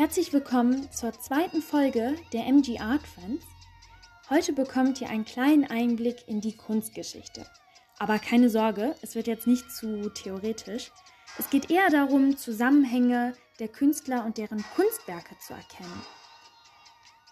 Herzlich willkommen zur zweiten Folge der MG Art Friends. Heute bekommt ihr einen kleinen Einblick in die Kunstgeschichte. Aber keine Sorge, es wird jetzt nicht zu theoretisch. Es geht eher darum, Zusammenhänge der Künstler und deren Kunstwerke zu erkennen.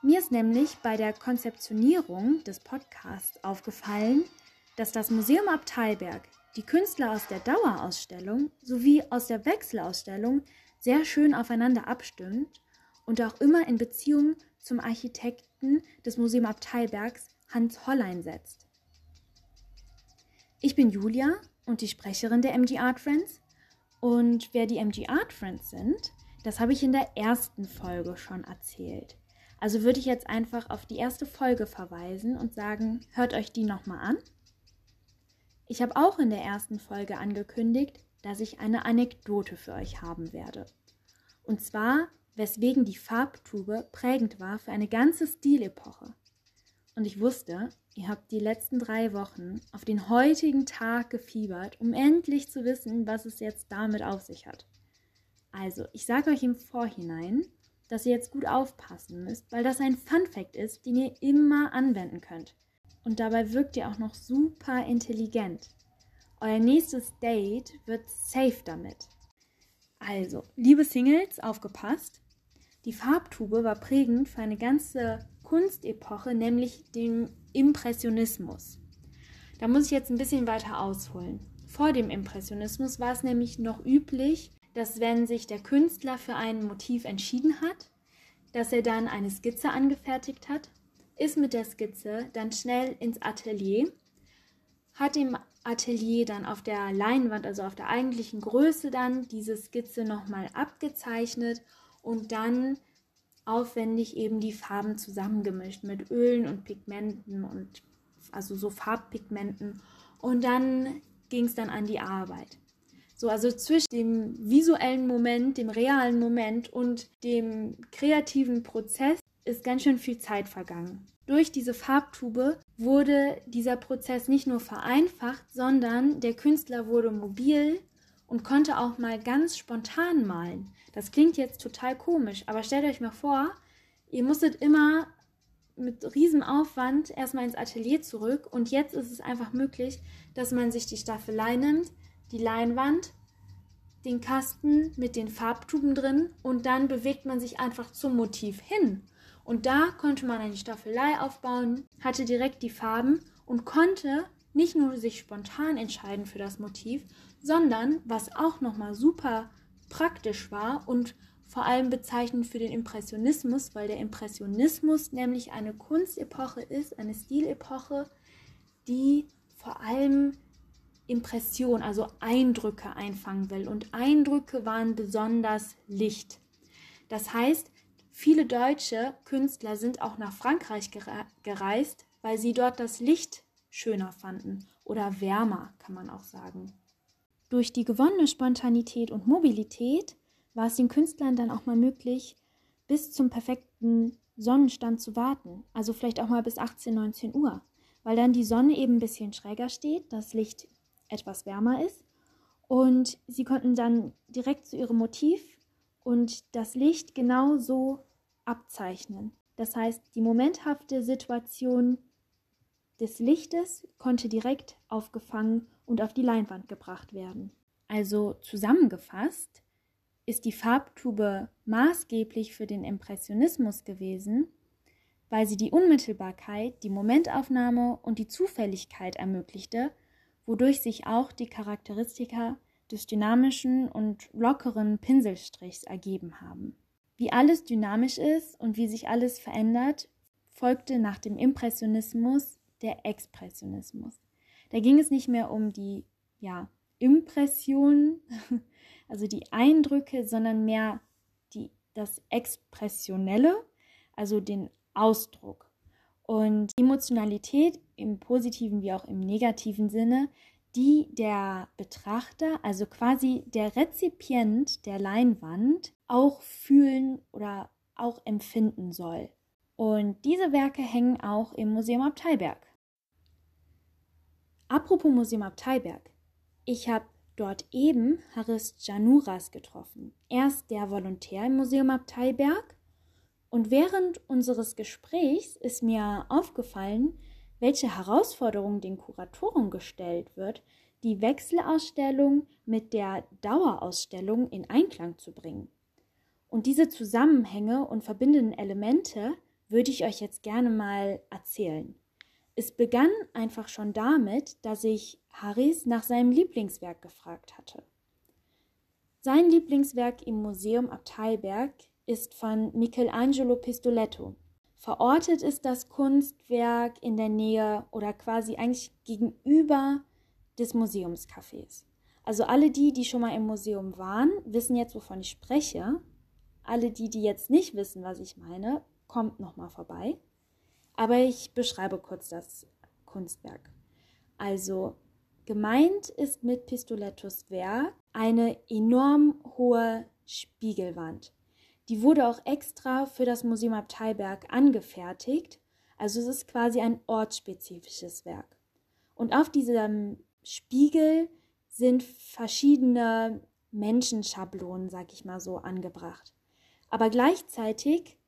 Mir ist nämlich bei der Konzeptionierung des Podcasts aufgefallen, dass das Museum Abteilberg die Künstler aus der Dauerausstellung sowie aus der Wechselausstellung sehr schön aufeinander abstimmt und auch immer in Beziehung zum Architekten des Museum Abteilbergs Hans Hollein setzt. Ich bin Julia und die Sprecherin der MG Art Friends. Und wer die MG Art Friends sind, das habe ich in der ersten Folge schon erzählt. Also würde ich jetzt einfach auf die erste Folge verweisen und sagen, hört euch die nochmal an. Ich habe auch in der ersten Folge angekündigt, dass ich eine Anekdote für euch haben werde. Und zwar, weswegen die Farbtube prägend war für eine ganze Stilepoche. Und ich wusste, ihr habt die letzten drei Wochen auf den heutigen Tag gefiebert, um endlich zu wissen, was es jetzt damit auf sich hat. Also, ich sage euch im Vorhinein, dass ihr jetzt gut aufpassen müsst, weil das ein Fun Fact ist, den ihr immer anwenden könnt. Und dabei wirkt ihr auch noch super intelligent. Euer nächstes Date wird safe damit. Also, liebe Singles, aufgepasst. Die Farbtube war prägend für eine ganze Kunstepoche, nämlich den Impressionismus. Da muss ich jetzt ein bisschen weiter ausholen. Vor dem Impressionismus war es nämlich noch üblich, dass wenn sich der Künstler für ein Motiv entschieden hat, dass er dann eine Skizze angefertigt hat, ist mit der Skizze dann schnell ins Atelier, hat im Atelier dann auf der Leinwand, also auf der eigentlichen Größe dann diese Skizze nochmal abgezeichnet und dann aufwendig eben die Farben zusammengemischt mit Ölen und Pigmenten und also so Farbpigmenten und dann ging es dann an die Arbeit. So, also zwischen dem visuellen Moment, dem realen Moment und dem kreativen Prozess ist ganz schön viel Zeit vergangen. Durch diese Farbtube wurde dieser Prozess nicht nur vereinfacht, sondern der Künstler wurde mobil und konnte auch mal ganz spontan malen. Das klingt jetzt total komisch, aber stellt euch mal vor, ihr musstet immer mit riesem Aufwand erstmal ins Atelier zurück und jetzt ist es einfach möglich, dass man sich die Staffelei nimmt, die Leinwand, den Kasten mit den Farbtuben drin und dann bewegt man sich einfach zum Motiv hin. Und da konnte man eine Staffelei aufbauen, hatte direkt die Farben und konnte nicht nur sich spontan entscheiden für das Motiv, sondern was auch nochmal super praktisch war und vor allem bezeichnend für den Impressionismus, weil der Impressionismus nämlich eine Kunstepoche ist, eine Stilepoche, die vor allem Impression, also Eindrücke einfangen will. Und Eindrücke waren besonders Licht. Das heißt, viele deutsche Künstler sind auch nach Frankreich gereist, weil sie dort das Licht schöner fanden oder wärmer, kann man auch sagen. Durch die gewonnene Spontanität und Mobilität war es den Künstlern dann auch mal möglich, bis zum perfekten Sonnenstand zu warten, also vielleicht auch mal bis 18, 19 Uhr, weil dann die Sonne eben ein bisschen schräger steht, das Licht etwas wärmer ist. Und sie konnten dann direkt zu ihrem Motiv und das Licht genau so abzeichnen. Das heißt, die momenthafte Situation des Lichtes konnte direkt aufgefangen und auf die Leinwand gebracht werden. Also zusammengefasst ist die Farbtube maßgeblich für den Impressionismus gewesen, weil sie die Unmittelbarkeit, die Momentaufnahme und die Zufälligkeit ermöglichte, wodurch sich auch die Charakteristika des dynamischen und lockeren Pinselstrichs ergeben haben. Wie alles dynamisch ist und wie sich alles verändert, folgte nach dem Impressionismus der Expressionismus. Da ging es nicht mehr um die ja, Impression, also die Eindrücke, sondern mehr die, das Expressionelle, also den Ausdruck. Und Emotionalität im positiven wie auch im negativen Sinne, die der Betrachter, also quasi der Rezipient der Leinwand, auch fühlen oder auch empfinden soll. Und diese Werke hängen auch im Museum Abteilberg. Apropos Museum Abteilberg. Ich habe dort eben Haris Januras getroffen. Er ist der Volontär im Museum Abteiberg und während unseres Gesprächs ist mir aufgefallen, welche Herausforderung den Kuratoren gestellt wird, die Wechselausstellung mit der Dauerausstellung in Einklang zu bringen. Und diese Zusammenhänge und verbindenden Elemente würde ich euch jetzt gerne mal erzählen. Es begann einfach schon damit, dass ich Harris nach seinem Lieblingswerk gefragt hatte. Sein Lieblingswerk im Museum Abteiberg ist von Michelangelo Pistoletto. Verortet ist das Kunstwerk in der Nähe oder quasi eigentlich gegenüber des Museumscafés. Also alle die, die schon mal im Museum waren, wissen jetzt, wovon ich spreche. Alle die, die jetzt nicht wissen, was ich meine, kommt noch mal vorbei. Aber ich beschreibe kurz das Kunstwerk. Also gemeint ist mit Pistolettos Werk eine enorm hohe Spiegelwand. Die wurde auch extra für das Museum Abteiberg angefertigt. Also es ist quasi ein ortsspezifisches Werk. Und auf diesem Spiegel sind verschiedene Menschenschablonen, sag ich mal so, angebracht. Aber gleichzeitig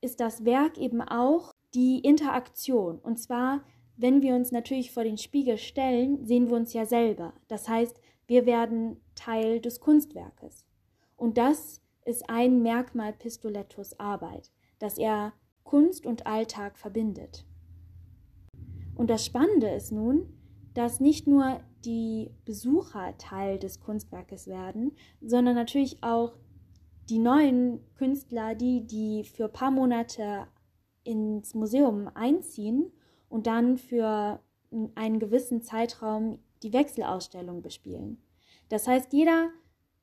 ist das Werk eben auch die Interaktion. Und zwar, wenn wir uns natürlich vor den Spiegel stellen, sehen wir uns ja selber. Das heißt, wir werden Teil des Kunstwerkes. Und das ist ein Merkmal Pistolettos Arbeit, dass er Kunst und Alltag verbindet. Und das Spannende ist nun, dass nicht nur die Besucher Teil des Kunstwerkes werden, sondern natürlich auch die neuen Künstler, die, die für ein paar Monate ins Museum einziehen und dann für einen gewissen Zeitraum die Wechselausstellung bespielen. Das heißt, jeder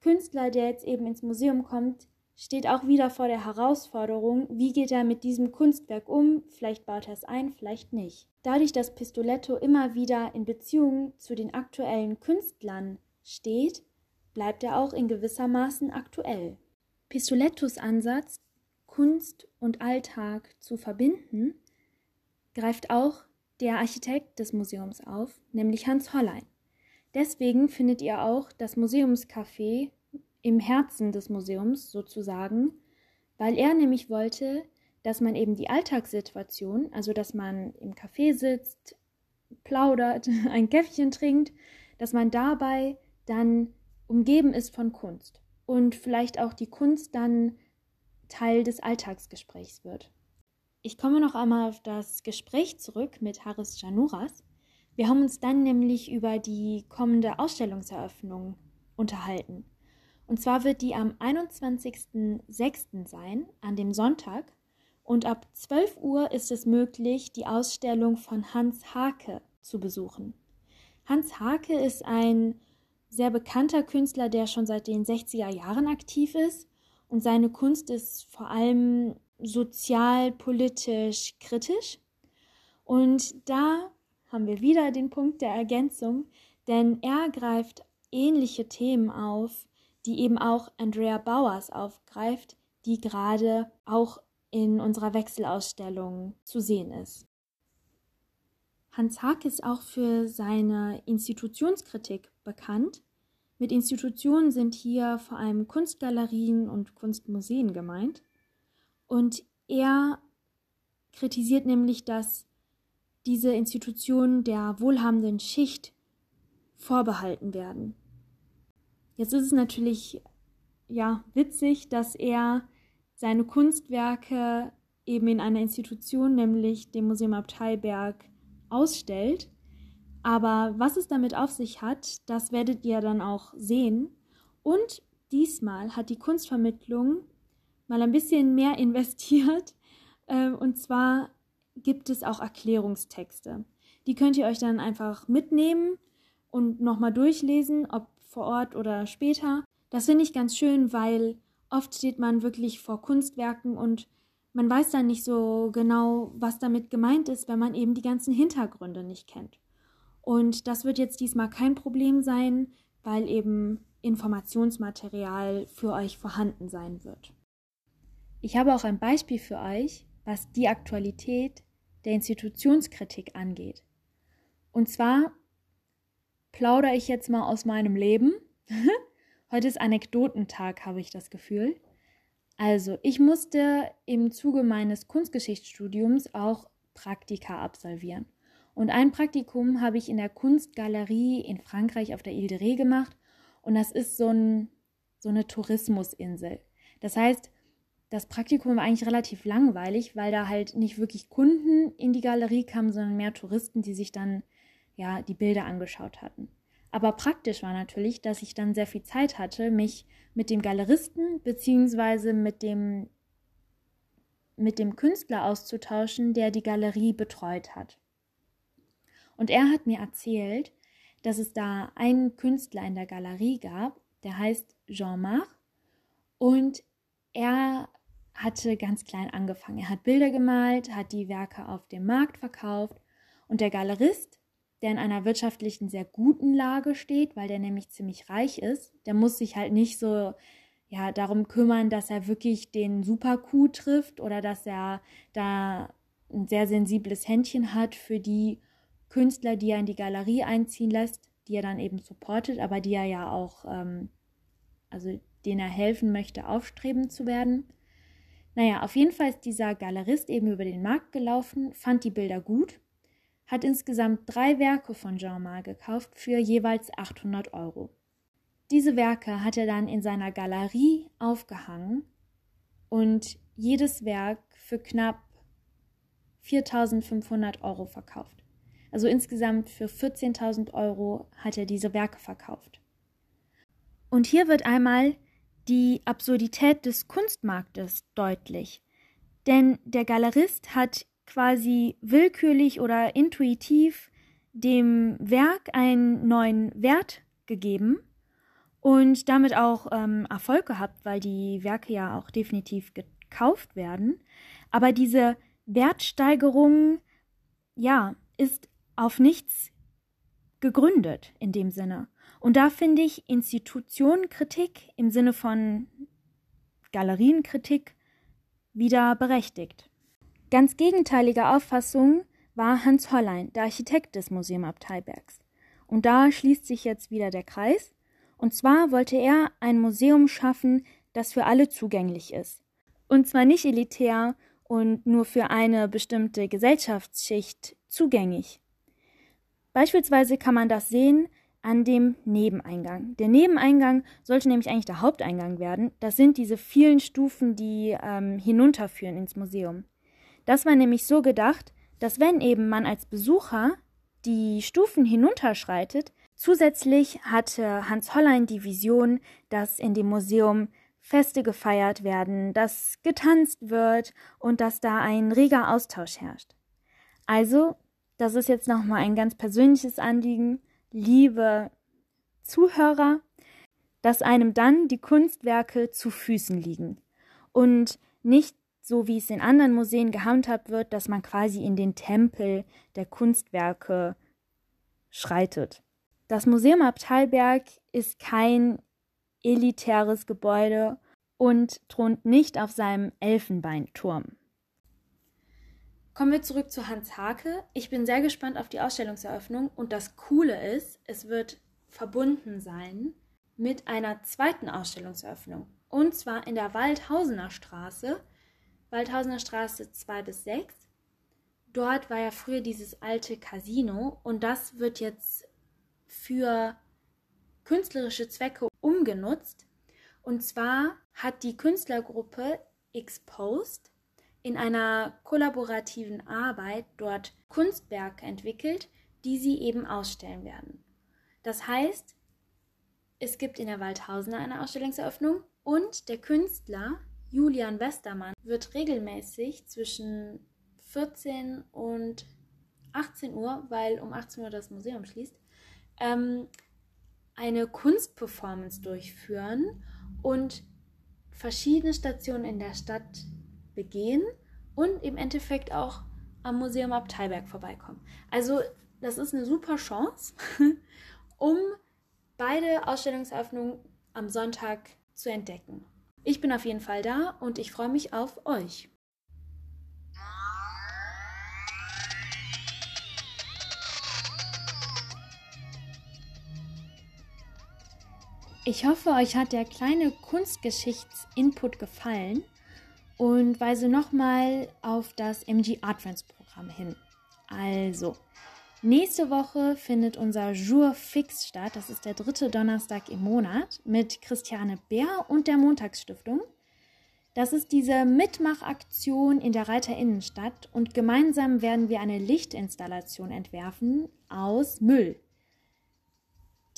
Künstler, der jetzt eben ins Museum kommt, steht auch wieder vor der Herausforderung, wie geht er mit diesem Kunstwerk um? Vielleicht baut er es ein, vielleicht nicht. Dadurch, dass Pistoletto immer wieder in Beziehung zu den aktuellen Künstlern steht, bleibt er auch in gewissermaßen aktuell. Pistolettos Ansatz, Kunst und Alltag zu verbinden, greift auch der Architekt des Museums auf, nämlich Hans Hollein. Deswegen findet ihr auch das Museumscafé im Herzen des Museums sozusagen, weil er nämlich wollte, dass man eben die Alltagssituation, also dass man im Café sitzt, plaudert, ein Käffchen trinkt, dass man dabei dann umgeben ist von Kunst und vielleicht auch die Kunst dann Teil des Alltagsgesprächs wird. Ich komme noch einmal auf das Gespräch zurück mit Haris Januras. Wir haben uns dann nämlich über die kommende Ausstellungseröffnung unterhalten. Und zwar wird die am 21.06. sein, an dem Sonntag. Und ab 12 Uhr ist es möglich, die Ausstellung von Hans Hake zu besuchen. Hans Hake ist ein sehr bekannter Künstler, der schon seit den 60er Jahren aktiv ist. Und seine Kunst ist vor allem sozial, politisch, kritisch. Und da haben wir wieder den Punkt der Ergänzung, denn er greift ähnliche Themen auf, die eben auch Andrea Bauers aufgreift, die gerade auch in unserer Wechselausstellung zu sehen ist. Hans Hack ist auch für seine Institutionskritik bekannt. Mit Institutionen sind hier vor allem Kunstgalerien und Kunstmuseen gemeint. Und er kritisiert nämlich, dass diese Institutionen der wohlhabenden Schicht vorbehalten werden. Jetzt ist es natürlich ja witzig, dass er seine Kunstwerke eben in einer Institution, nämlich dem Museum Abteiberg, ausstellt. Aber was es damit auf sich hat, das werdet ihr dann auch sehen. Und diesmal hat die Kunstvermittlung mal ein bisschen mehr investiert. Äh, und zwar gibt es auch Erklärungstexte. Die könnt ihr euch dann einfach mitnehmen und nochmal durchlesen, ob vor Ort oder später. Das finde ich ganz schön, weil oft steht man wirklich vor Kunstwerken und man weiß dann nicht so genau, was damit gemeint ist, wenn man eben die ganzen Hintergründe nicht kennt. Und das wird jetzt diesmal kein Problem sein, weil eben Informationsmaterial für euch vorhanden sein wird. Ich habe auch ein Beispiel für euch, was die Aktualität der Institutionskritik angeht. Und zwar plaudere ich jetzt mal aus meinem Leben. Heute ist Anekdotentag, habe ich das Gefühl. Also, ich musste im Zuge meines Kunstgeschichtsstudiums auch Praktika absolvieren. Und ein Praktikum habe ich in der Kunstgalerie in Frankreich auf der Ile de Ré gemacht. Und das ist so, ein, so eine Tourismusinsel. Das heißt, das Praktikum war eigentlich relativ langweilig, weil da halt nicht wirklich Kunden in die Galerie kamen, sondern mehr Touristen, die sich dann ja die Bilder angeschaut hatten. Aber praktisch war natürlich, dass ich dann sehr viel Zeit hatte, mich mit dem Galeristen beziehungsweise mit dem mit dem Künstler auszutauschen, der die Galerie betreut hat. Und er hat mir erzählt, dass es da einen Künstler in der Galerie gab, der heißt Jean-Marc und er hatte ganz klein angefangen. Er hat Bilder gemalt, hat die Werke auf dem Markt verkauft und der Galerist, der in einer wirtschaftlichen sehr guten Lage steht, weil der nämlich ziemlich reich ist, der muss sich halt nicht so ja darum kümmern, dass er wirklich den Super Coup trifft oder dass er da ein sehr sensibles Händchen hat für die Künstler, die er in die Galerie einziehen lässt, die er dann eben supportet, aber die er ja auch, ähm, also denen er helfen möchte, aufstrebend zu werden. Naja, auf jeden Fall ist dieser Galerist eben über den Markt gelaufen, fand die Bilder gut, hat insgesamt drei Werke von Jean-Marc gekauft für jeweils 800 Euro. Diese Werke hat er dann in seiner Galerie aufgehangen und jedes Werk für knapp 4500 Euro verkauft. Also insgesamt für 14.000 Euro hat er diese Werke verkauft. Und hier wird einmal die Absurdität des Kunstmarktes deutlich. Denn der Galerist hat quasi willkürlich oder intuitiv dem Werk einen neuen Wert gegeben und damit auch ähm, Erfolg gehabt, weil die Werke ja auch definitiv gekauft werden. Aber diese Wertsteigerung, ja, ist auf nichts gegründet in dem Sinne. Und da finde ich Institutionenkritik im Sinne von Galerienkritik wieder berechtigt. Ganz gegenteilige Auffassung war Hans Hollein, der Architekt des Museum Abteibergs. Und da schließt sich jetzt wieder der Kreis. Und zwar wollte er ein Museum schaffen, das für alle zugänglich ist. Und zwar nicht elitär und nur für eine bestimmte Gesellschaftsschicht zugänglich. Beispielsweise kann man das sehen an dem Nebeneingang. Der Nebeneingang sollte nämlich eigentlich der Haupteingang werden. Das sind diese vielen Stufen, die ähm, hinunterführen ins Museum. Das war nämlich so gedacht, dass wenn eben man als Besucher die Stufen hinunterschreitet, zusätzlich hatte Hans Hollein die Vision, dass in dem Museum Feste gefeiert werden, dass getanzt wird und dass da ein reger Austausch herrscht. Also, das ist jetzt nochmal ein ganz persönliches Anliegen, liebe Zuhörer, dass einem dann die Kunstwerke zu Füßen liegen und nicht so wie es in anderen Museen gehandhabt wird, dass man quasi in den Tempel der Kunstwerke schreitet. Das Museum Abteilberg ist kein elitäres Gebäude und thront nicht auf seinem Elfenbeinturm. Kommen wir zurück zu Hans Hake. Ich bin sehr gespannt auf die Ausstellungseröffnung und das Coole ist, es wird verbunden sein mit einer zweiten Ausstellungseröffnung. Und zwar in der Waldhausener Straße, Waldhausener Straße 2 bis 6. Dort war ja früher dieses alte Casino und das wird jetzt für künstlerische Zwecke umgenutzt. Und zwar hat die Künstlergruppe Exposed in einer kollaborativen Arbeit dort Kunstwerke entwickelt, die sie eben ausstellen werden. Das heißt, es gibt in der Waldhausener eine Ausstellungseröffnung und der Künstler Julian Westermann wird regelmäßig zwischen 14 und 18 Uhr, weil um 18 Uhr das Museum schließt, ähm, eine Kunstperformance durchführen und verschiedene Stationen in der Stadt begehen und im Endeffekt auch am Museum Abteilberg vorbeikommen. Also das ist eine super Chance, um beide Ausstellungseröffnungen am Sonntag zu entdecken. Ich bin auf jeden Fall da und ich freue mich auf euch. Ich hoffe, euch hat der kleine Kunstgeschichts-Input gefallen und weise nochmal auf das MG Art Programm hin. Also, nächste Woche findet unser Jour Fix statt. Das ist der dritte Donnerstag im Monat mit Christiane Bär und der Montagsstiftung. Das ist diese Mitmachaktion in der Reiterinnenstadt und gemeinsam werden wir eine Lichtinstallation entwerfen aus Müll.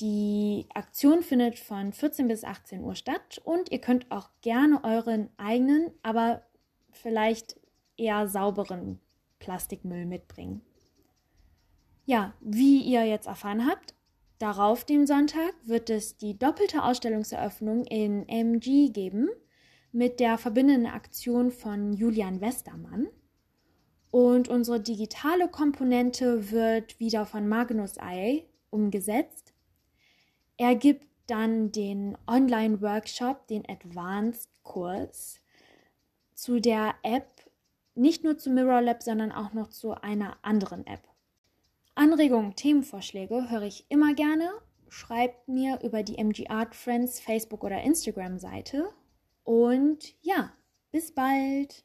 Die Aktion findet von 14 bis 18 Uhr statt und ihr könnt auch gerne euren eigenen, aber vielleicht eher sauberen Plastikmüll mitbringen. Ja, wie ihr jetzt erfahren habt, darauf den Sonntag wird es die doppelte Ausstellungseröffnung in MG geben mit der verbindenden Aktion von Julian Westermann. Und unsere digitale Komponente wird wieder von Magnus Eye umgesetzt er gibt dann den Online-Workshop, den Advanced-Kurs zu der App, nicht nur zu Mirror Lab, sondern auch noch zu einer anderen App. Anregungen, Themenvorschläge höre ich immer gerne. Schreibt mir über die MG Art Friends Facebook oder Instagram Seite. Und ja, bis bald.